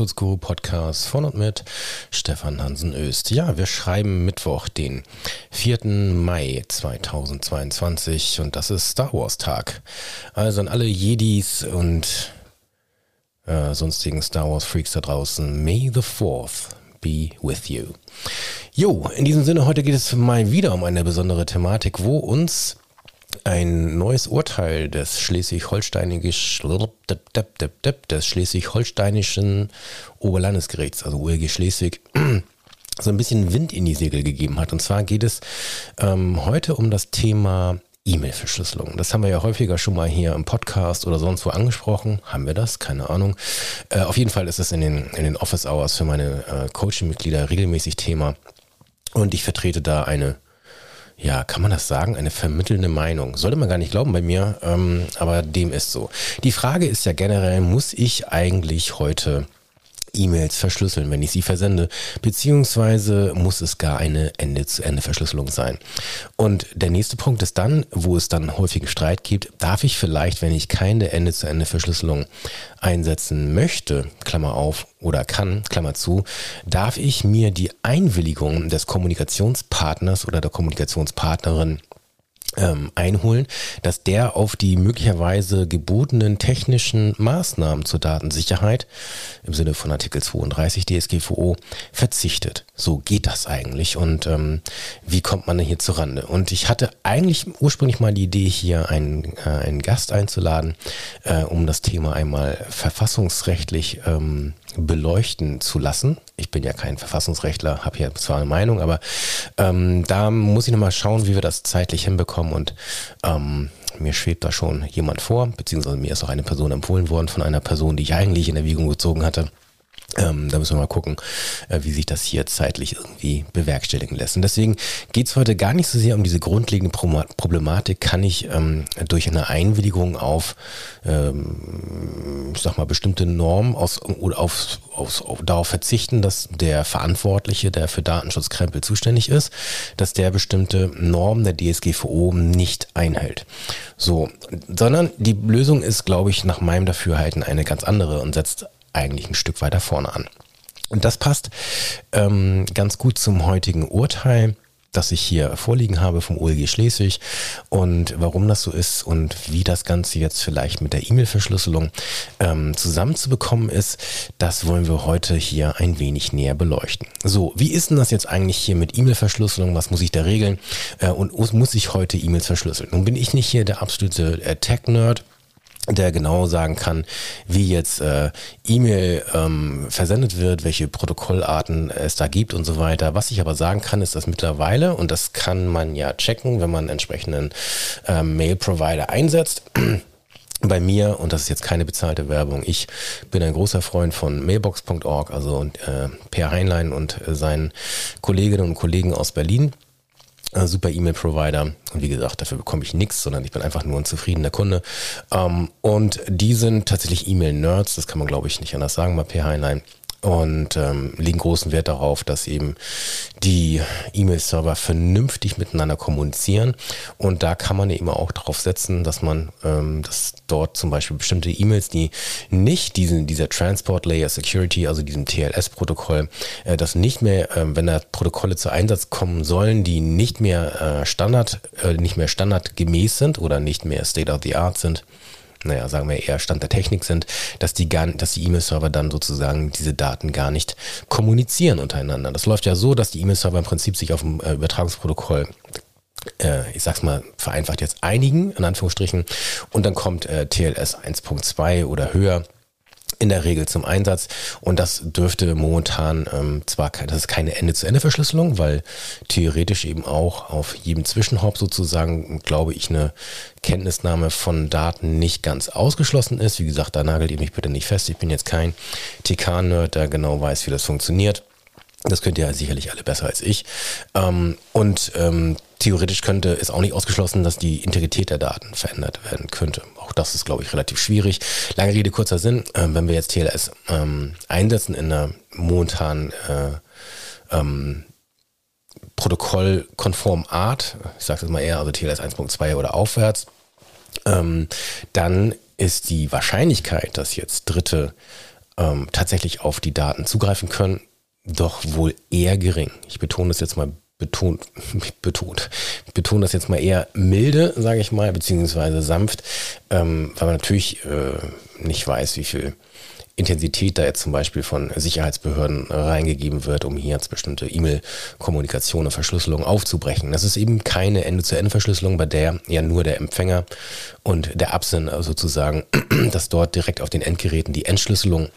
Datenschutzguru Podcast von und mit Stefan Hansen Öst. Ja, wir schreiben Mittwoch, den 4. Mai 2022 und das ist Star Wars Tag. Also an alle Jedis und äh, sonstigen Star Wars Freaks da draußen, May the 4th be with you. Jo, in diesem Sinne, heute geht es mal wieder um eine besondere Thematik, wo uns ein neues Urteil des schleswig-holsteinischen des schleswig-holsteinischen Oberlandesgerichts, also OLG Schleswig, so ein bisschen Wind in die Segel gegeben hat. Und zwar geht es ähm, heute um das Thema E-Mail-Verschlüsselung. Das haben wir ja häufiger schon mal hier im Podcast oder sonst wo angesprochen. Haben wir das? Keine Ahnung. Äh, auf jeden Fall ist es in den, in den Office Hours für meine äh, Coaching-Mitglieder regelmäßig Thema. Und ich vertrete da eine ja, kann man das sagen, eine vermittelnde Meinung. Sollte man gar nicht glauben bei mir, ähm, aber dem ist so. Die Frage ist ja generell, muss ich eigentlich heute E-Mails verschlüsseln, wenn ich sie versende, beziehungsweise muss es gar eine Ende-zu-Ende-Verschlüsselung sein. Und der nächste Punkt ist dann, wo es dann häufigen Streit gibt, darf ich vielleicht, wenn ich keine Ende-zu-Ende-Verschlüsselung einsetzen möchte, Klammer auf, oder kann, Klammer zu, darf ich mir die Einwilligung des Kommunikationspartners oder der Kommunikationspartnerin ähm, einholen, dass der auf die möglicherweise gebotenen technischen Maßnahmen zur Datensicherheit im Sinne von Artikel 32 DSGVO verzichtet. So geht das eigentlich und ähm, wie kommt man denn hier zurande? Und ich hatte eigentlich ursprünglich mal die Idee, hier einen, äh, einen Gast einzuladen, äh, um das Thema einmal verfassungsrechtlich ähm, beleuchten zu lassen. Ich bin ja kein Verfassungsrechtler, habe hier zwar eine Meinung, aber ähm, da muss ich nochmal schauen, wie wir das zeitlich hinbekommen und ähm, mir schwebt da schon jemand vor, beziehungsweise mir ist auch eine Person empfohlen worden von einer Person, die ich eigentlich in Erwägung gezogen hatte. Ähm, da müssen wir mal gucken, äh, wie sich das hier zeitlich irgendwie bewerkstelligen lässt. Und deswegen geht es heute gar nicht so sehr um diese grundlegende Pro Problematik, kann ich ähm, durch eine Einwilligung auf, ähm, ich sag mal, bestimmte Normen aus, oder auf, auf, auf, darauf verzichten, dass der Verantwortliche, der für Datenschutzkrempel zuständig ist, dass der bestimmte Normen der DSGVO nicht einhält. So, sondern die Lösung ist, glaube ich, nach meinem Dafürhalten eine ganz andere und setzt eigentlich ein Stück weiter vorne an. Und das passt ähm, ganz gut zum heutigen Urteil, das ich hier vorliegen habe vom OLG Schleswig und warum das so ist und wie das Ganze jetzt vielleicht mit der E-Mail-Verschlüsselung ähm, zusammenzubekommen ist, das wollen wir heute hier ein wenig näher beleuchten. So, wie ist denn das jetzt eigentlich hier mit E-Mail-Verschlüsselung? Was muss ich da regeln? Äh, und muss ich heute E-Mails verschlüsseln? Nun bin ich nicht hier der absolute äh, Tech-Nerd der genau sagen kann, wie jetzt äh, E-Mail ähm, versendet wird, welche Protokollarten es da gibt und so weiter. Was ich aber sagen kann, ist, dass mittlerweile, und das kann man ja checken, wenn man entsprechenden äh, Mail-Provider einsetzt, bei mir, und das ist jetzt keine bezahlte Werbung, ich bin ein großer Freund von mailbox.org, also äh, Per Heinlein und äh, seinen Kolleginnen und Kollegen aus Berlin super E-Mail-Provider. Und wie gesagt, dafür bekomme ich nichts, sondern ich bin einfach nur ein zufriedener Kunde. Ähm, und die sind tatsächlich E-Mail-Nerds, das kann man glaube ich nicht anders sagen bei P. Heinlein und ähm, legen großen Wert darauf, dass eben die E-Mail-Server vernünftig miteinander kommunizieren. Und da kann man eben auch darauf setzen, dass man, ähm, dass dort zum Beispiel bestimmte E-Mails, die nicht diesen, dieser Transport Layer Security, also diesem TLS-Protokoll, äh, das nicht mehr, äh, wenn da Protokolle zu Einsatz kommen sollen, die nicht mehr äh, Standard, äh, nicht mehr standardgemäß sind oder nicht mehr State of the Art sind, naja, sagen wir eher Stand der Technik sind, dass die gar, dass die E-Mail-Server dann sozusagen diese Daten gar nicht kommunizieren untereinander. Das läuft ja so, dass die E-Mail-Server im Prinzip sich auf dem äh, Übertragungsprotokoll äh, ich sag's mal vereinfacht jetzt einigen, in Anführungsstrichen, und dann kommt äh, TLS 1.2 oder höher in der Regel zum Einsatz. Und das dürfte momentan ähm, zwar, das ist keine Ende-zu-Ende-Verschlüsselung, weil theoretisch eben auch auf jedem Zwischenhop sozusagen, glaube ich, eine Kenntnisnahme von Daten nicht ganz ausgeschlossen ist. Wie gesagt, da nagelt ihr mich bitte nicht fest. Ich bin jetzt kein TK-Nerd, der genau weiß, wie das funktioniert. Das könnt ihr sicherlich alle besser als ich. Ähm, und ähm, theoretisch könnte es auch nicht ausgeschlossen, dass die Integrität der Daten verändert werden könnte. Auch das ist, glaube ich, relativ schwierig. Lange Rede, kurzer Sinn. Äh, wenn wir jetzt TLS ähm, einsetzen in einer momentan äh, ähm, protokollkonformen Art, ich sage es mal eher, also TLS 1.2 oder aufwärts, ähm, dann ist die Wahrscheinlichkeit, dass jetzt Dritte ähm, tatsächlich auf die Daten zugreifen können, doch wohl eher gering. Ich betone das jetzt mal betont, betont, betone das jetzt mal eher milde, sage ich mal, beziehungsweise sanft, ähm, weil man natürlich äh, nicht weiß, wie viel Intensität da jetzt zum Beispiel von Sicherheitsbehörden reingegeben wird, um hier jetzt bestimmte E-Mail-Kommunikation und Verschlüsselung aufzubrechen. Das ist eben keine Ende-zu-Ende-Verschlüsselung, bei der ja nur der Empfänger und der Absender sozusagen, dass dort direkt auf den Endgeräten die Entschlüsselung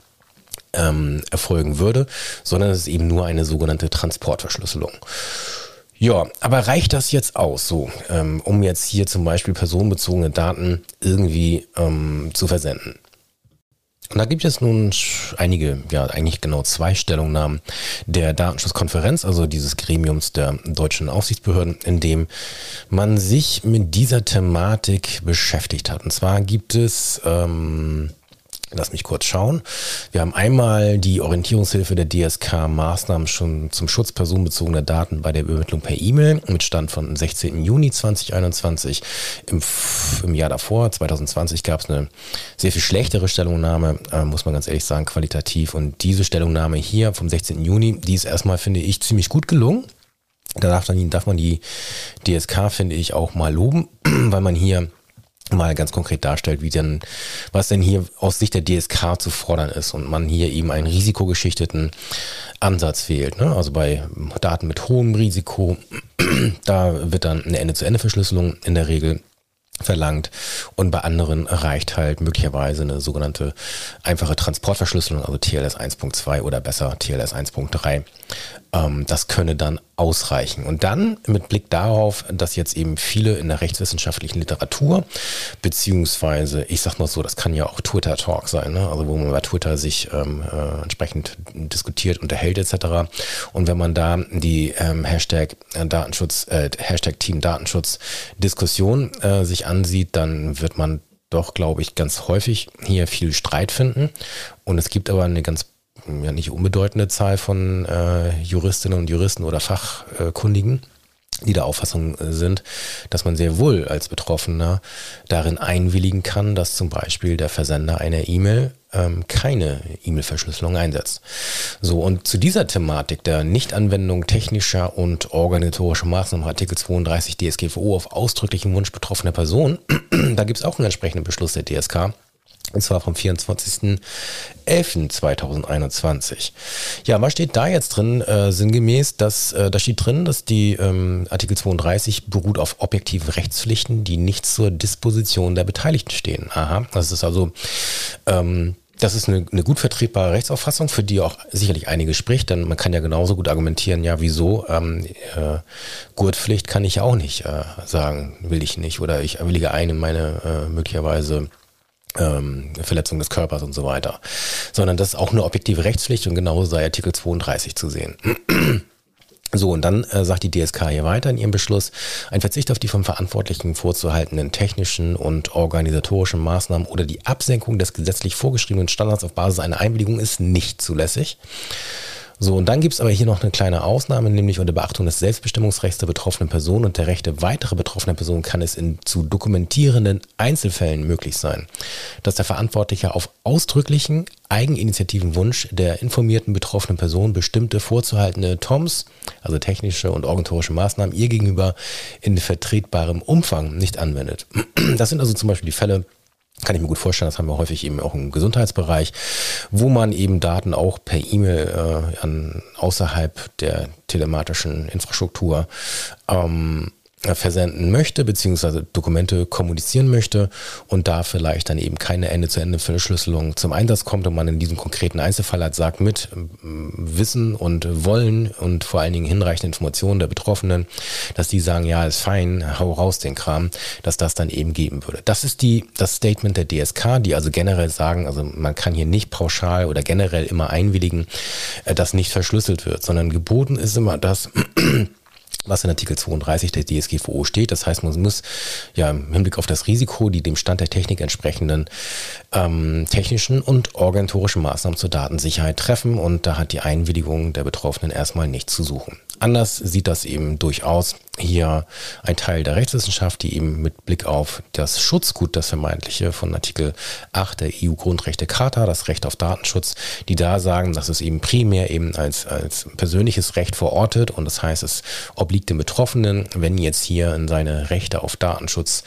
ähm, erfolgen würde, sondern es ist eben nur eine sogenannte Transportverschlüsselung. Ja, aber reicht das jetzt aus, so, ähm, um jetzt hier zum Beispiel personenbezogene Daten irgendwie ähm, zu versenden? Und da gibt es nun einige, ja eigentlich genau zwei Stellungnahmen der Datenschutzkonferenz, also dieses Gremiums der deutschen Aufsichtsbehörden, in dem man sich mit dieser Thematik beschäftigt hat. Und zwar gibt es ähm, Lass mich kurz schauen. Wir haben einmal die Orientierungshilfe der DSK Maßnahmen schon zum Schutz personenbezogener Daten bei der Übermittlung per E-Mail mit Stand von 16. Juni 2021. Im, im Jahr davor, 2020, gab es eine sehr viel schlechtere Stellungnahme, äh, muss man ganz ehrlich sagen, qualitativ. Und diese Stellungnahme hier vom 16. Juni, die ist erstmal, finde ich, ziemlich gut gelungen. Da darf, dann, darf man die DSK, finde ich, auch mal loben, weil man hier mal ganz konkret darstellt, wie denn, was denn hier aus Sicht der DSK zu fordern ist und man hier eben einen risikogeschichteten Ansatz wählt. Ne? Also bei Daten mit hohem Risiko, da wird dann eine Ende-zu-Ende-Verschlüsselung in der Regel verlangt und bei anderen reicht halt möglicherweise eine sogenannte einfache Transportverschlüsselung, also TLS 1.2 oder besser TLS 1.3. Ähm, das könne dann ausreichen. Und dann mit Blick darauf, dass jetzt eben viele in der rechtswissenschaftlichen Literatur, beziehungsweise, ich sag mal so, das kann ja auch Twitter-Talk sein, ne? also wo man bei Twitter sich ähm, äh, entsprechend diskutiert, unterhält etc. Und wenn man da die ähm, Hashtag äh, Datenschutz, äh, Hashtag Team Datenschutz Diskussion äh, sich ansieht, dann wird man doch, glaube ich, ganz häufig hier viel Streit finden. Und es gibt aber eine ganz ja nicht unbedeutende Zahl von äh, Juristinnen und Juristen oder Fachkundigen, die der Auffassung äh, sind, dass man sehr wohl als Betroffener darin einwilligen kann, dass zum Beispiel der Versender einer E-Mail ähm, keine E-Mail-Verschlüsselung einsetzt. So, und zu dieser Thematik der Nichtanwendung technischer und organisatorischer Maßnahmen Artikel 32 DSGVO auf ausdrücklichen Wunsch betroffener Personen, da gibt es auch einen entsprechenden Beschluss der DSK, und zwar vom 24.11.2021. Ja, was steht da jetzt drin? Äh, sinngemäß, dass äh, da steht drin, dass die ähm, Artikel 32 beruht auf objektiven Rechtspflichten, die nicht zur Disposition der Beteiligten stehen. Aha, das ist also ähm, das ist eine, eine, gut vertretbare Rechtsauffassung, für die auch sicherlich einige spricht, denn man kann ja genauso gut argumentieren, ja, wieso, ähm, äh, Gurtpflicht kann ich auch nicht äh, sagen, will ich nicht, oder ich willige ein in meine äh, möglicherweise ähm, Verletzung des Körpers und so weiter. Sondern das ist auch eine objektive Rechtspflicht und genauso sei Artikel 32 zu sehen. So, und dann äh, sagt die DSK hier weiter in ihrem Beschluss, ein Verzicht auf die vom Verantwortlichen vorzuhaltenden technischen und organisatorischen Maßnahmen oder die Absenkung des gesetzlich vorgeschriebenen Standards auf Basis einer Einwilligung ist nicht zulässig. So, und dann gibt es aber hier noch eine kleine Ausnahme, nämlich unter Beachtung des Selbstbestimmungsrechts der betroffenen Person und der Rechte weiterer betroffener Personen kann es in zu dokumentierenden Einzelfällen möglich sein, dass der Verantwortliche auf ausdrücklichen eigeninitiativen Wunsch der informierten betroffenen Person bestimmte vorzuhaltende TOMS, also technische und organisatorische Maßnahmen, ihr gegenüber in vertretbarem Umfang nicht anwendet. Das sind also zum Beispiel die Fälle, kann ich mir gut vorstellen, das haben wir häufig eben auch im Gesundheitsbereich, wo man eben Daten auch per E-Mail äh, außerhalb der telematischen Infrastruktur ähm, versenden möchte, beziehungsweise Dokumente kommunizieren möchte und da vielleicht dann eben keine Ende-zu-Ende-Verschlüsselung zum Einsatz kommt und man in diesem konkreten Einzelfall halt sagt, mit Wissen und Wollen und vor allen Dingen hinreichende Informationen der Betroffenen, dass die sagen, ja, ist fein, hau raus den Kram, dass das dann eben geben würde. Das ist die, das Statement der DSK, die also generell sagen, also man kann hier nicht pauschal oder generell immer einwilligen, äh, dass nicht verschlüsselt wird, sondern geboten ist immer das, was in Artikel 32 der DSGVO steht. Das heißt, man muss ja im Hinblick auf das Risiko die dem Stand der Technik entsprechenden ähm, technischen und organisatorischen Maßnahmen zur Datensicherheit treffen und da hat die Einwilligung der Betroffenen erstmal nichts zu suchen. Anders sieht das eben durchaus hier ein Teil der Rechtswissenschaft, die eben mit Blick auf das Schutzgut, das vermeintliche von Artikel 8 der EU-Grundrechte-Charta, das Recht auf Datenschutz, die da sagen, dass es eben primär eben als, als persönliches Recht verortet und das heißt, es obliegt dem Betroffenen, wenn jetzt hier in seine Rechte auf Datenschutz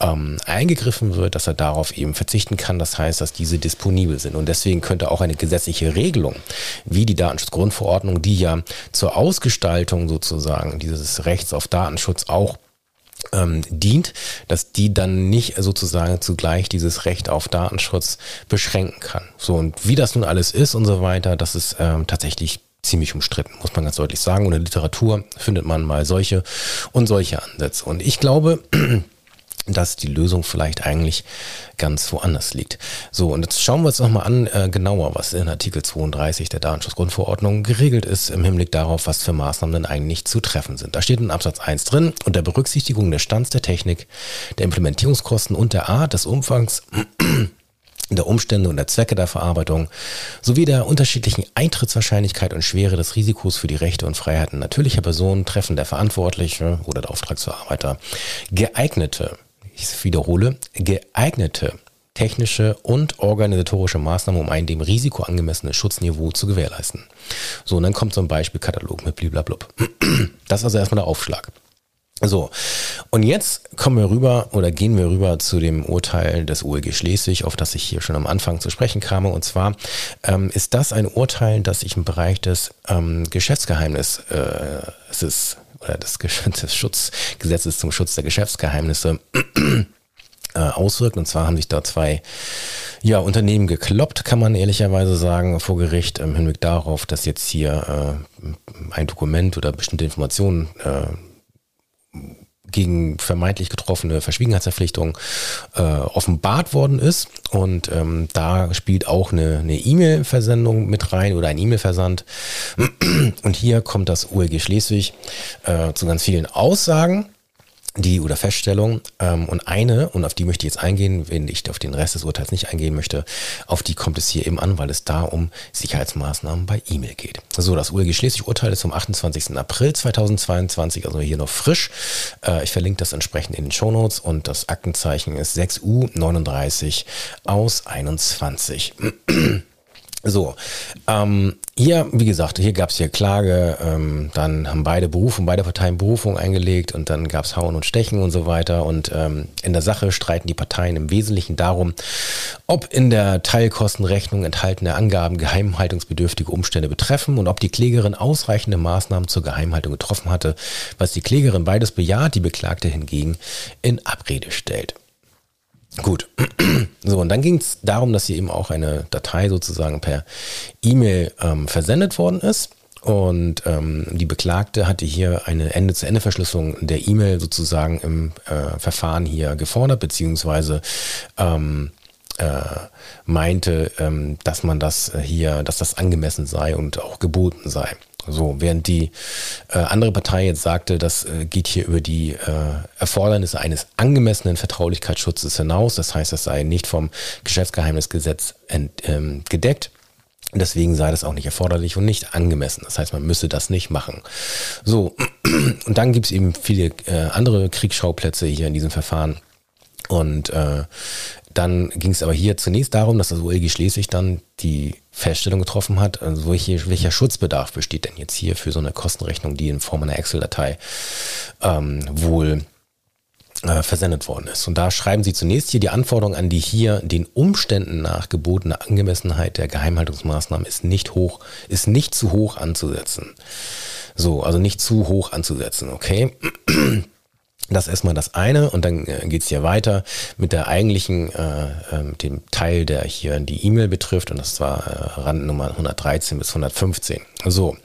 ähm, eingegriffen wird, dass er darauf eben verzichten kann. Das heißt, dass diese disponibel sind und deswegen könnte auch eine gesetzliche Regelung wie die Datenschutzgrundverordnung, die ja zur Ausgestaltung sozusagen dieses Rechts auf Datenschutz auch ähm, dient, dass die dann nicht sozusagen zugleich dieses Recht auf Datenschutz beschränken kann. So und wie das nun alles ist und so weiter, das ist ähm, tatsächlich ziemlich umstritten, muss man ganz deutlich sagen. Und in der Literatur findet man mal solche und solche Ansätze. Und ich glaube, dass die Lösung vielleicht eigentlich ganz woanders liegt. So, und jetzt schauen wir uns nochmal an, äh, genauer, was in Artikel 32 der Datenschutzgrundverordnung geregelt ist im Hinblick darauf, was für Maßnahmen denn eigentlich zu treffen sind. Da steht in Absatz 1 drin, unter Berücksichtigung des Stands der Technik, der Implementierungskosten und der Art des Umfangs der Umstände und der Zwecke der Verarbeitung sowie der unterschiedlichen Eintrittswahrscheinlichkeit und Schwere des Risikos für die Rechte und Freiheiten natürlicher Personen treffen der Verantwortliche oder der Auftragsverarbeiter geeignete ich wiederhole, geeignete technische und organisatorische Maßnahmen, um ein dem Risiko angemessenes Schutzniveau zu gewährleisten. So, und dann kommt so ein Beispielkatalog mit bliblablub. Das ist also erstmal der Aufschlag. So, und jetzt kommen wir rüber oder gehen wir rüber zu dem Urteil des OLG Schleswig, auf das ich hier schon am Anfang zu sprechen kam. Und zwar ähm, ist das ein Urteil, das sich im Bereich des ähm, Geschäftsgeheimnisses äh, des, des Schutzgesetzes zum Schutz der Geschäftsgeheimnisse äh, auswirkt. Und zwar haben sich da zwei ja, Unternehmen gekloppt, kann man ehrlicherweise sagen, vor Gericht im Hinblick darauf, dass jetzt hier äh, ein Dokument oder bestimmte Informationen äh, gegen vermeintlich getroffene Verschwiegenheitsverpflichtungen äh, offenbart worden ist. Und ähm, da spielt auch eine E-Mail-Versendung mit rein oder ein E-Mail-Versand. Und hier kommt das ULG Schleswig äh, zu ganz vielen Aussagen die oder Feststellung ähm, und eine, und auf die möchte ich jetzt eingehen, wenn ich auf den Rest des Urteils nicht eingehen möchte, auf die kommt es hier eben an, weil es da um Sicherheitsmaßnahmen bei E-Mail geht. So, das ULG Schleswig-Urteil ist zum 28. April 2022, also hier noch frisch. Äh, ich verlinke das entsprechend in den Show Notes und das Aktenzeichen ist 6U39 aus 21. So, ähm, hier, wie gesagt, hier gab es hier Klage, ähm, dann haben beide Berufung, beide Parteien Berufung eingelegt und dann gab es Hauen und Stechen und so weiter. Und ähm, in der Sache streiten die Parteien im Wesentlichen darum, ob in der Teilkostenrechnung enthaltene Angaben geheimhaltungsbedürftige Umstände betreffen und ob die Klägerin ausreichende Maßnahmen zur Geheimhaltung getroffen hatte, was die Klägerin beides bejaht, die Beklagte hingegen in Abrede stellt. Gut. So, und dann ging es darum, dass hier eben auch eine Datei sozusagen per E-Mail ähm, versendet worden ist. Und ähm, die Beklagte hatte hier eine Ende-zu-Ende-Verschlüsselung der E-Mail sozusagen im äh, Verfahren hier gefordert, beziehungsweise ähm, äh, meinte, ähm, dass man das hier, dass das angemessen sei und auch geboten sei. So, während die äh, andere Partei jetzt sagte, das äh, geht hier über die äh, Erfordernisse eines angemessenen Vertraulichkeitsschutzes hinaus. Das heißt, das sei nicht vom Geschäftsgeheimnisgesetz ent, ähm, gedeckt. Deswegen sei das auch nicht erforderlich und nicht angemessen. Das heißt, man müsse das nicht machen. So, und dann gibt es eben viele äh, andere Kriegsschauplätze hier in diesem Verfahren. Und äh, dann ging es aber hier zunächst darum, dass das OLG Schleswig dann die Feststellung getroffen hat, also welche, welcher Schutzbedarf besteht denn jetzt hier für so eine Kostenrechnung, die in Form einer Excel-Datei ähm, wohl äh, versendet worden ist. Und da schreiben Sie zunächst hier die Anforderung an die hier den Umständen nach gebotene Angemessenheit der Geheimhaltungsmaßnahmen ist nicht hoch, ist nicht zu hoch anzusetzen. So, also nicht zu hoch anzusetzen, okay? Das ist erstmal das eine und dann äh, geht es hier weiter mit der eigentlichen, äh, äh, dem Teil, der hier die E-Mail betrifft und das war äh, Randnummer 113 bis 115. So,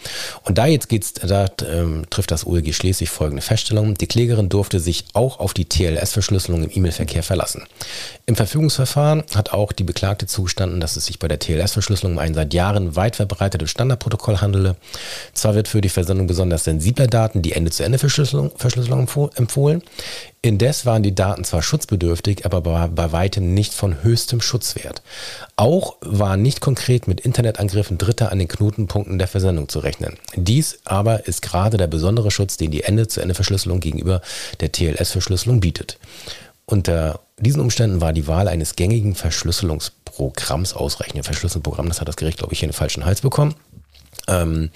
und da jetzt geht's, da ähm, trifft das OLG Schleswig folgende Feststellung. Die Klägerin durfte sich auch auf die TLS-Verschlüsselung im E-Mail-Verkehr verlassen. Im Verfügungsverfahren hat auch die Beklagte zugestanden, dass es sich bei der TLS-Verschlüsselung um ein seit Jahren weit verbreitetes Standardprotokoll handele. Zwar wird für die Versendung besonders sensibler Daten die Ende-zu-Ende-Verschlüsselung empfohlen. Indes waren die Daten zwar schutzbedürftig, aber bei, weitem nicht von höchstem Schutzwert. Auch war nicht konkret mit Internetangriffen Dritter an den Knotenpunkten der Versendung zu rechnen. Dies aber ist gerade der besondere Schutz, den die Ende-zu-Ende-Verschlüsselung gegenüber der TLS-Verschlüsselung bietet. Unter diesen Umständen war die Wahl eines gängigen Verschlüsselungsprogramms ausreichend. Verschlüsselungsprogramm, das hat das Gericht, glaube ich, hier in den falschen Hals bekommen. Ähm,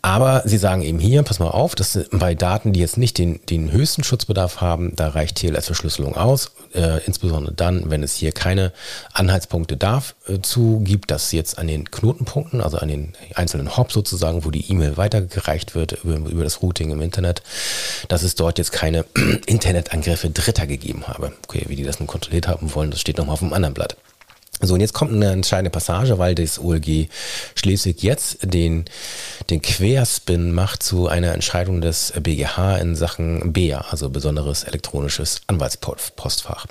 aber sie sagen eben hier, pass mal auf, dass bei Daten, die jetzt nicht den, den höchsten Schutzbedarf haben, da reicht TLS-Verschlüsselung aus, äh, insbesondere dann, wenn es hier keine Anhaltspunkte dazu äh, gibt, dass jetzt an den Knotenpunkten, also an den einzelnen Hop sozusagen, wo die E-Mail weitergereicht wird über, über das Routing im Internet, dass es dort jetzt keine Internetangriffe Dritter gegeben habe. Okay, wie die das nun kontrolliert haben wollen, das steht nochmal auf dem anderen Blatt. So, und jetzt kommt eine entscheidende Passage, weil das OLG Schleswig jetzt den, den Querspin macht zu einer Entscheidung des BGH in Sachen BEA, also besonderes elektronisches Anwaltspostfach.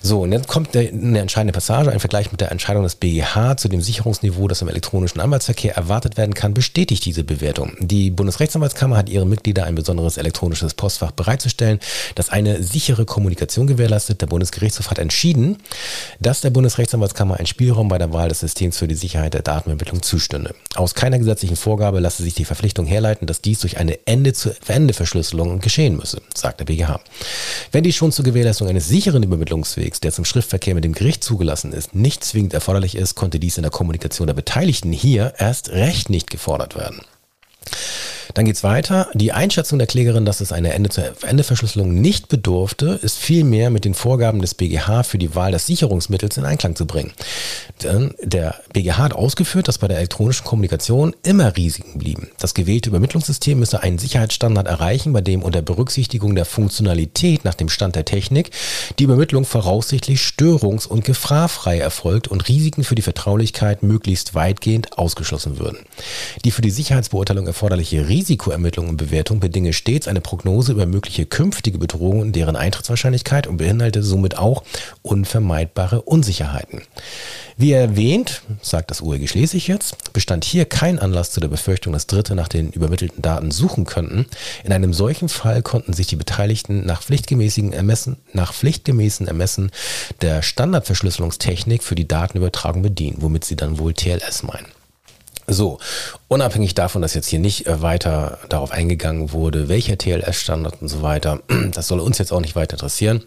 So, und jetzt kommt eine entscheidende Passage, ein Vergleich mit der Entscheidung des BGH zu dem Sicherungsniveau, das im elektronischen Anwaltsverkehr erwartet werden kann, bestätigt diese Bewertung. Die Bundesrechtsanwaltskammer hat ihren Mitgliedern ein besonderes elektronisches Postfach bereitzustellen, das eine sichere Kommunikation gewährleistet. Der Bundesgerichtshof hat entschieden, dass der Bundesrechtsanwaltskammer Arbeitskammer ein Spielraum bei der Wahl des Systems für die Sicherheit der Datenübermittlung zustünde. Aus keiner gesetzlichen Vorgabe lasse sich die Verpflichtung herleiten, dass dies durch eine Ende-zu-Ende-Verschlüsselung geschehen müsse, sagt der BGH. Wenn dies schon zur Gewährleistung eines sicheren Übermittlungswegs, der zum Schriftverkehr mit dem Gericht zugelassen ist, nicht zwingend erforderlich ist, konnte dies in der Kommunikation der Beteiligten hier erst recht nicht gefordert werden. Dann geht es weiter. Die Einschätzung der Klägerin, dass es eine Ende-zu-Ende-Verschlüsselung nicht bedurfte, ist vielmehr mit den Vorgaben des BGH für die Wahl des Sicherungsmittels in Einklang zu bringen. Denn der BGH hat ausgeführt, dass bei der elektronischen Kommunikation immer Risiken blieben. Das gewählte Übermittlungssystem müsse einen Sicherheitsstandard erreichen, bei dem unter Berücksichtigung der Funktionalität nach dem Stand der Technik die Übermittlung voraussichtlich störungs- und gefahrfrei erfolgt und Risiken für die Vertraulichkeit möglichst weitgehend ausgeschlossen würden. Die für die Sicherheitsbeurteilung erforderliche Risiko Risikoermittlung und Bewertung bedinge stets eine Prognose über mögliche künftige Bedrohungen, deren Eintrittswahrscheinlichkeit und beinhalte somit auch unvermeidbare Unsicherheiten. Wie erwähnt, sagt das OEG Schleswig jetzt, bestand hier kein Anlass zu der Befürchtung, dass Dritte nach den übermittelten Daten suchen könnten. In einem solchen Fall konnten sich die Beteiligten nach pflichtgemäßen Ermessen, nach pflichtgemäßen Ermessen der Standardverschlüsselungstechnik für die Datenübertragung bedienen, womit sie dann wohl TLS meinen. So, unabhängig davon, dass jetzt hier nicht äh, weiter darauf eingegangen wurde, welcher TLS-Standard und so weiter, das soll uns jetzt auch nicht weiter interessieren.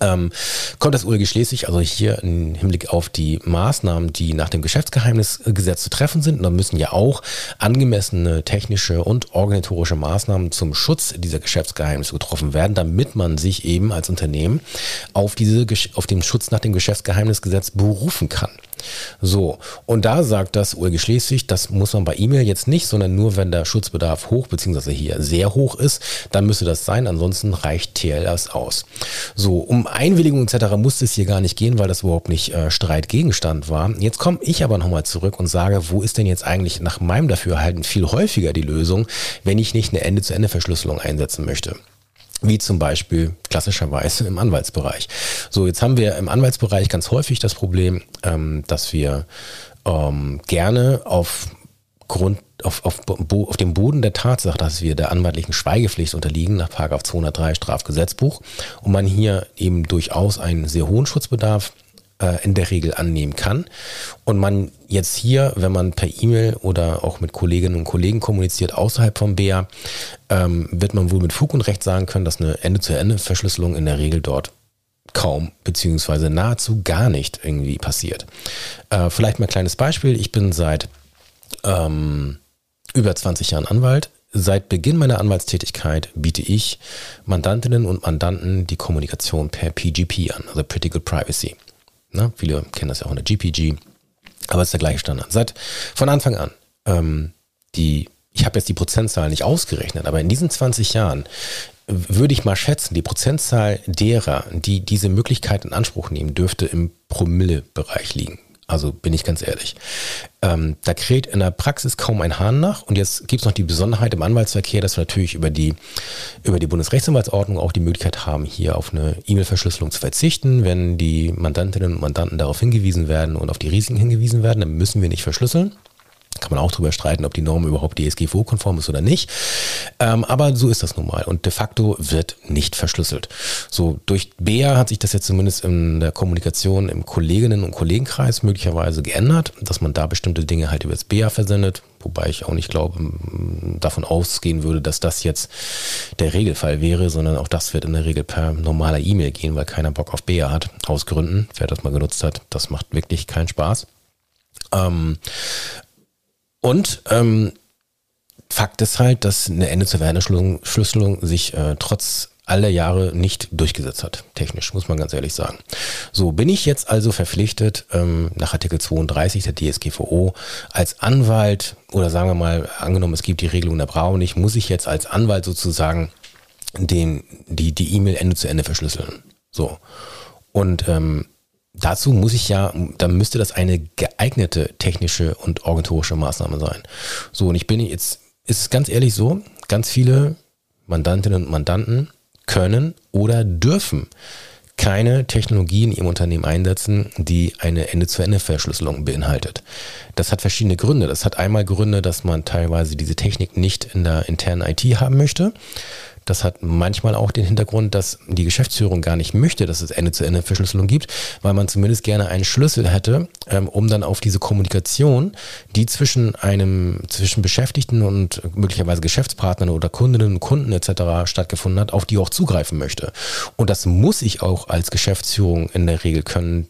Ähm, kommt das OLG Schleswig also hier im Hinblick auf die Maßnahmen, die nach dem Geschäftsgeheimnisgesetz zu treffen sind. Da müssen ja auch angemessene technische und organisatorische Maßnahmen zum Schutz dieser Geschäftsgeheimnisse getroffen werden, damit man sich eben als Unternehmen auf, diese, auf den Schutz nach dem Geschäftsgeheimnisgesetz berufen kann. So, und da sagt das OLG Schleswig, das muss man bei E-Mail jetzt nicht, sondern nur, wenn der Schutzbedarf hoch bzw. hier sehr hoch ist, dann müsste das sein, ansonsten reicht TLS aus. So, um Einwilligung etc. musste es hier gar nicht gehen, weil das überhaupt nicht äh, Streitgegenstand war. Jetzt komme ich aber nochmal zurück und sage, wo ist denn jetzt eigentlich nach meinem Dafürhalten viel häufiger die Lösung, wenn ich nicht eine Ende-zu-Ende-Verschlüsselung einsetzen möchte? Wie zum Beispiel klassischerweise im Anwaltsbereich. So, jetzt haben wir im Anwaltsbereich ganz häufig das Problem, ähm, dass wir ähm, gerne auf Grund auf, auf, auf dem Boden der Tatsache, dass wir der anwaltlichen Schweigepflicht unterliegen nach 203 Strafgesetzbuch und man hier eben durchaus einen sehr hohen Schutzbedarf äh, in der Regel annehmen kann. Und man jetzt hier, wenn man per E-Mail oder auch mit Kolleginnen und Kollegen kommuniziert außerhalb vom BA, ähm, wird man wohl mit Fug und Recht sagen können, dass eine Ende-zu-Ende-Verschlüsselung in der Regel dort kaum beziehungsweise nahezu gar nicht irgendwie passiert. Äh, vielleicht mal ein kleines Beispiel. Ich bin seit ähm, über 20 Jahren Anwalt. Seit Beginn meiner Anwaltstätigkeit biete ich Mandantinnen und Mandanten die Kommunikation per PGP an, also Pretty Good Privacy. Ne? Viele kennen das ja auch in der GPG, aber es ist der gleiche Standard. Seit von Anfang an. Ähm, die, ich habe jetzt die Prozentzahl nicht ausgerechnet, aber in diesen 20 Jahren würde ich mal schätzen, die Prozentzahl derer, die diese Möglichkeit in Anspruch nehmen, dürfte im Promille-Bereich liegen. Also bin ich ganz ehrlich. Ähm, da kräht in der Praxis kaum ein Hahn nach. Und jetzt gibt es noch die Besonderheit im Anwaltsverkehr, dass wir natürlich über die, über die Bundesrechtsanwaltsordnung auch die Möglichkeit haben, hier auf eine E-Mail-Verschlüsselung zu verzichten. Wenn die Mandantinnen und Mandanten darauf hingewiesen werden und auf die Risiken hingewiesen werden, dann müssen wir nicht verschlüsseln. Kann man auch darüber streiten, ob die Norm überhaupt DSGVO-konform ist oder nicht. Ähm, aber so ist das nun mal. Und de facto wird nicht verschlüsselt. So, durch BEA hat sich das jetzt zumindest in der Kommunikation im Kolleginnen- und Kollegenkreis möglicherweise geändert, dass man da bestimmte Dinge halt über das BEA versendet. Wobei ich auch nicht glaube, davon ausgehen würde, dass das jetzt der Regelfall wäre, sondern auch das wird in der Regel per normaler E-Mail gehen, weil keiner Bock auf BEA hat. Aus Gründen. Wer das mal genutzt hat, das macht wirklich keinen Spaß. Ähm, und ähm, Fakt ist halt, dass eine Ende-zu-Ende-Verschlüsselung sich äh, trotz aller Jahre nicht durchgesetzt hat, technisch, muss man ganz ehrlich sagen. So, bin ich jetzt also verpflichtet, ähm, nach Artikel 32 der DSGVO als Anwalt oder sagen wir mal, angenommen, es gibt die Regelung der Brau nicht, muss ich jetzt als Anwalt sozusagen den, die die E-Mail Ende zu Ende verschlüsseln. So. Und ähm, dazu muss ich ja, dann müsste das eine geeignete technische und organisatorische Maßnahme sein. So, und ich bin jetzt, ist ganz ehrlich so, ganz viele Mandantinnen und Mandanten können oder dürfen keine Technologie in ihrem Unternehmen einsetzen, die eine Ende-zu-Ende-Verschlüsselung beinhaltet. Das hat verschiedene Gründe. Das hat einmal Gründe, dass man teilweise diese Technik nicht in der internen IT haben möchte. Das hat manchmal auch den Hintergrund, dass die Geschäftsführung gar nicht möchte, dass es Ende-zu-Ende-Verschlüsselung gibt, weil man zumindest gerne einen Schlüssel hätte, ähm, um dann auf diese Kommunikation, die zwischen einem, zwischen Beschäftigten und möglicherweise Geschäftspartnern oder Kundinnen und Kunden etc. stattgefunden hat, auf die auch zugreifen möchte. Und das muss ich auch als Geschäftsführung in der Regel können,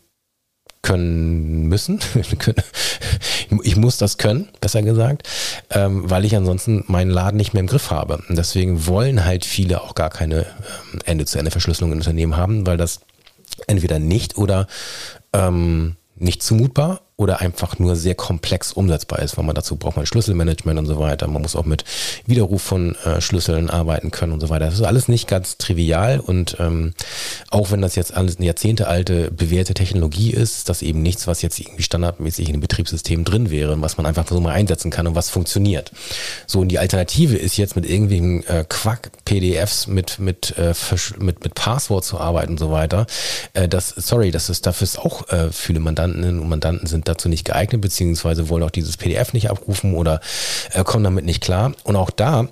können müssen. ich muss das können, besser gesagt, ähm, weil ich ansonsten meinen Laden nicht mehr im Griff habe. Und deswegen wollen halt viele auch gar keine ähm, Ende-zu-Ende-Verschlüsselung in Unternehmen haben, weil das entweder nicht oder ähm, nicht zumutbar oder einfach nur sehr komplex umsetzbar ist, weil man dazu braucht man Schlüsselmanagement und so weiter. Man muss auch mit Widerruf von äh, Schlüsseln arbeiten können und so weiter. Das ist alles nicht ganz trivial und ähm, auch wenn das jetzt alles eine jahrzehntealte bewährte Technologie ist, das eben nichts, was jetzt irgendwie standardmäßig in dem Betriebssystem drin wäre, was man einfach so mal einsetzen kann und was funktioniert. So und die Alternative ist jetzt mit irgendwelchen äh, Quack-PDFs mit mit, äh, mit mit Passwort zu arbeiten und so weiter. Äh, das sorry, das ist dafür ist auch äh, viele Mandantinnen und Mandanten sind dazu nicht geeignet, beziehungsweise wollen auch dieses PDF nicht abrufen oder äh, kommen damit nicht klar. Und auch da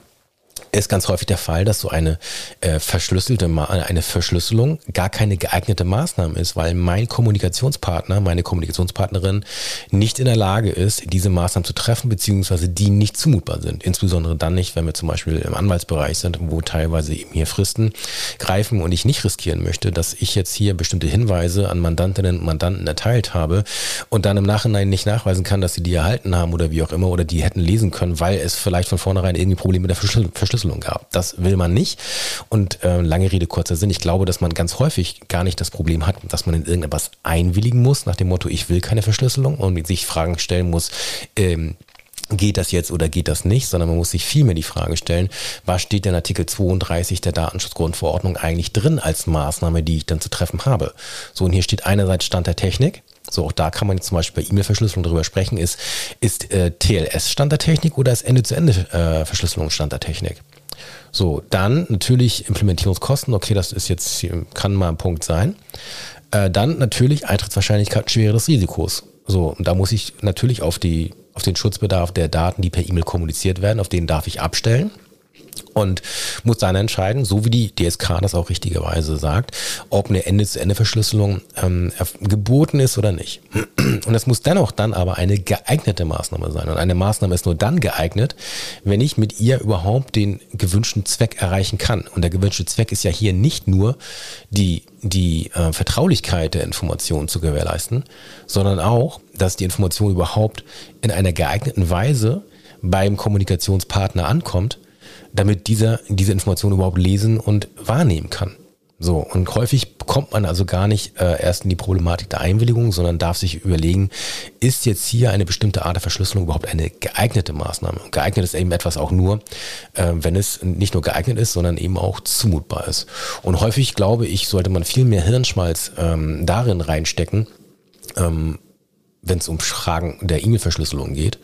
ist ganz häufig der Fall, dass so eine äh, verschlüsselte Ma eine Verschlüsselung gar keine geeignete Maßnahme ist, weil mein Kommunikationspartner, meine Kommunikationspartnerin nicht in der Lage ist, diese Maßnahmen zu treffen, beziehungsweise die nicht zumutbar sind. Insbesondere dann nicht, wenn wir zum Beispiel im Anwaltsbereich sind, wo teilweise eben hier Fristen greifen und ich nicht riskieren möchte, dass ich jetzt hier bestimmte Hinweise an Mandantinnen und Mandanten erteilt habe und dann im Nachhinein nicht nachweisen kann, dass sie die erhalten haben oder wie auch immer oder die hätten lesen können, weil es vielleicht von vornherein irgendwie Probleme mit der Verschlüsselung Verschlüsselung gab. Das will man nicht. Und äh, lange Rede, kurzer Sinn. Ich glaube, dass man ganz häufig gar nicht das Problem hat, dass man in irgendetwas einwilligen muss, nach dem Motto, ich will keine Verschlüsselung und sich Fragen stellen muss, ähm, geht das jetzt oder geht das nicht, sondern man muss sich vielmehr die Frage stellen, was steht denn Artikel 32 der Datenschutzgrundverordnung eigentlich drin als Maßnahme, die ich dann zu treffen habe. So, und hier steht einerseits Stand der Technik, so, auch da kann man jetzt zum Beispiel bei E-Mail-Verschlüsselung darüber sprechen, ist, ist äh, TLS Stand der Technik oder ist Ende-zu-Ende-Verschlüsselung äh, Stand der Technik? So, dann natürlich Implementierungskosten, okay, das ist jetzt, kann mal ein Punkt sein. Äh, dann natürlich Eintrittswahrscheinlichkeit Schwere des Risikos. So, und da muss ich natürlich auf die, auf den Schutzbedarf der Daten, die per E-Mail kommuniziert werden, auf den darf ich abstellen und muss dann entscheiden, so wie die DSK das auch richtigerweise sagt, ob eine Ende-zu-Ende-Verschlüsselung ähm, geboten ist oder nicht. Und es muss dennoch dann aber eine geeignete Maßnahme sein. Und eine Maßnahme ist nur dann geeignet, wenn ich mit ihr überhaupt den gewünschten Zweck erreichen kann. Und der gewünschte Zweck ist ja hier nicht nur die, die äh, Vertraulichkeit der Information zu gewährleisten, sondern auch, dass die Information überhaupt in einer geeigneten Weise beim Kommunikationspartner ankommt damit dieser diese Information überhaupt lesen und wahrnehmen kann. So, und häufig kommt man also gar nicht äh, erst in die Problematik der Einwilligung, sondern darf sich überlegen, ist jetzt hier eine bestimmte Art der Verschlüsselung überhaupt eine geeignete Maßnahme? Geeignet ist eben etwas auch nur, äh, wenn es nicht nur geeignet ist, sondern eben auch zumutbar ist. Und häufig, glaube ich, sollte man viel mehr Hirnschmalz ähm, darin reinstecken, ähm, wenn es um Fragen der E-Mail-Verschlüsselung geht,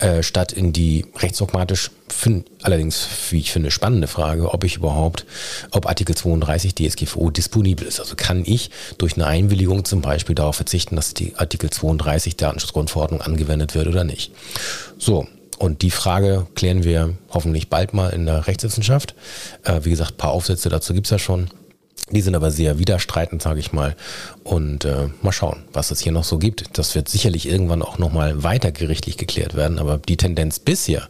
äh, statt in die rechtsdogmatisch, find, allerdings, wie ich finde, spannende Frage, ob ich überhaupt, ob Artikel 32 DSGVO disponibel ist. Also kann ich durch eine Einwilligung zum Beispiel darauf verzichten, dass die Artikel 32 der Datenschutzgrundverordnung angewendet wird oder nicht. So, und die Frage klären wir hoffentlich bald mal in der Rechtswissenschaft. Äh, wie gesagt, paar Aufsätze dazu gibt es ja schon. Die sind aber sehr widerstreitend, sage ich mal. Und äh, mal schauen, was es hier noch so gibt. Das wird sicherlich irgendwann auch nochmal weiter gerichtlich geklärt werden. Aber die Tendenz bisher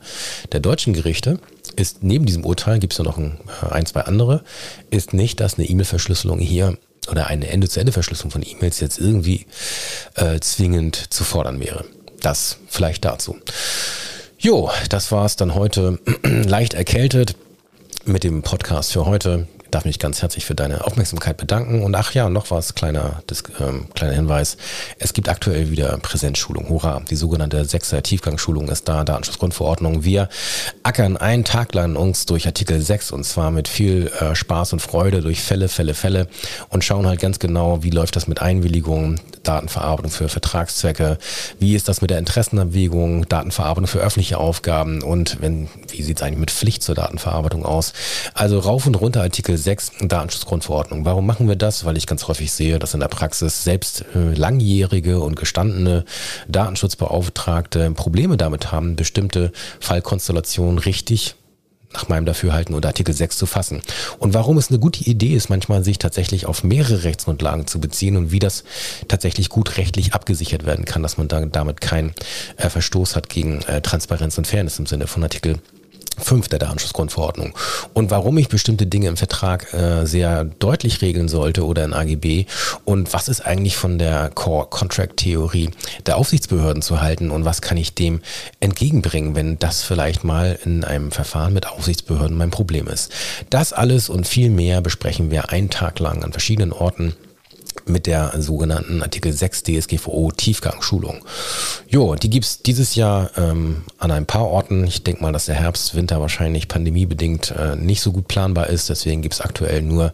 der deutschen Gerichte ist, neben diesem Urteil gibt es ja noch ein, äh, ein, zwei andere, ist nicht, dass eine E-Mail-Verschlüsselung hier oder eine Ende-zu-Ende-Verschlüsselung von E-Mails jetzt irgendwie äh, zwingend zu fordern wäre. Das vielleicht dazu. Jo, das war es dann heute leicht erkältet mit dem Podcast für heute darf mich ganz herzlich für deine Aufmerksamkeit bedanken. Und ach ja, noch was, kleiner, das, ähm, kleiner Hinweis. Es gibt aktuell wieder Präsenzschulung. Hurra! Die sogenannte sechser Tiefgangsschulung ist da, Datenschutzgrundverordnung. Wir ackern einen Tag lang uns durch Artikel 6 und zwar mit viel äh, Spaß und Freude durch Fälle, Fälle, Fälle und schauen halt ganz genau, wie läuft das mit Einwilligung, Datenverarbeitung für Vertragszwecke, wie ist das mit der Interessenabwägung, Datenverarbeitung für öffentliche Aufgaben und wenn, wie sieht es eigentlich mit Pflicht zur Datenverarbeitung aus? Also rauf und runter Artikel 6 Datenschutzgrundverordnung. Warum machen wir das? Weil ich ganz häufig sehe, dass in der Praxis selbst äh, langjährige und gestandene Datenschutzbeauftragte Probleme damit haben, bestimmte Fallkonstellationen richtig nach meinem Dafürhalten unter Artikel 6 zu fassen. Und warum es eine gute Idee ist, manchmal sich tatsächlich auf mehrere Rechtsgrundlagen zu beziehen und wie das tatsächlich gut rechtlich abgesichert werden kann, dass man da, damit keinen äh, Verstoß hat gegen äh, Transparenz und Fairness im Sinne von Artikel 5 der Datenschutzgrundverordnung. Und warum ich bestimmte Dinge im Vertrag äh, sehr deutlich regeln sollte oder in AGB und was ist eigentlich von der Core Contract Theorie der Aufsichtsbehörden zu halten und was kann ich dem entgegenbringen, wenn das vielleicht mal in einem Verfahren mit Aufsichtsbehörden mein Problem ist. Das alles und viel mehr besprechen wir einen Tag lang an verschiedenen Orten mit der sogenannten Artikel 6 DSGVO Tiefgangschulung. Jo, die gibt es dieses Jahr ähm, an ein paar Orten. Ich denke mal, dass der Herbst, Winter wahrscheinlich pandemiebedingt äh, nicht so gut planbar ist. Deswegen gibt es aktuell nur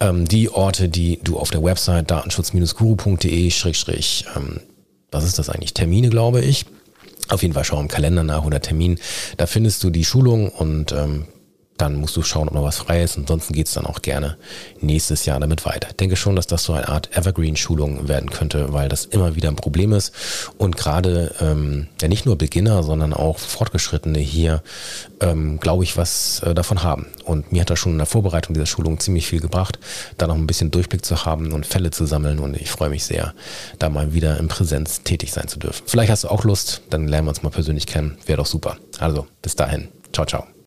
ähm, die Orte, die du auf der Website datenschutz-guru.de schrägstrich, ähm, was ist das eigentlich? Termine, glaube ich. Auf jeden Fall schau im Kalender nach oder Termin. Da findest du die Schulung und ähm, dann musst du schauen, ob noch was frei ist. Ansonsten geht es dann auch gerne nächstes Jahr damit weiter. Ich denke schon, dass das so eine Art Evergreen-Schulung werden könnte, weil das immer wieder ein Problem ist. Und gerade ähm, ja nicht nur Beginner, sondern auch Fortgeschrittene hier, ähm, glaube ich, was äh, davon haben. Und mir hat das schon in der Vorbereitung dieser Schulung ziemlich viel gebracht, da noch ein bisschen Durchblick zu haben und Fälle zu sammeln. Und ich freue mich sehr, da mal wieder in Präsenz tätig sein zu dürfen. Vielleicht hast du auch Lust, dann lernen wir uns mal persönlich kennen. Wäre doch super. Also bis dahin. Ciao, ciao.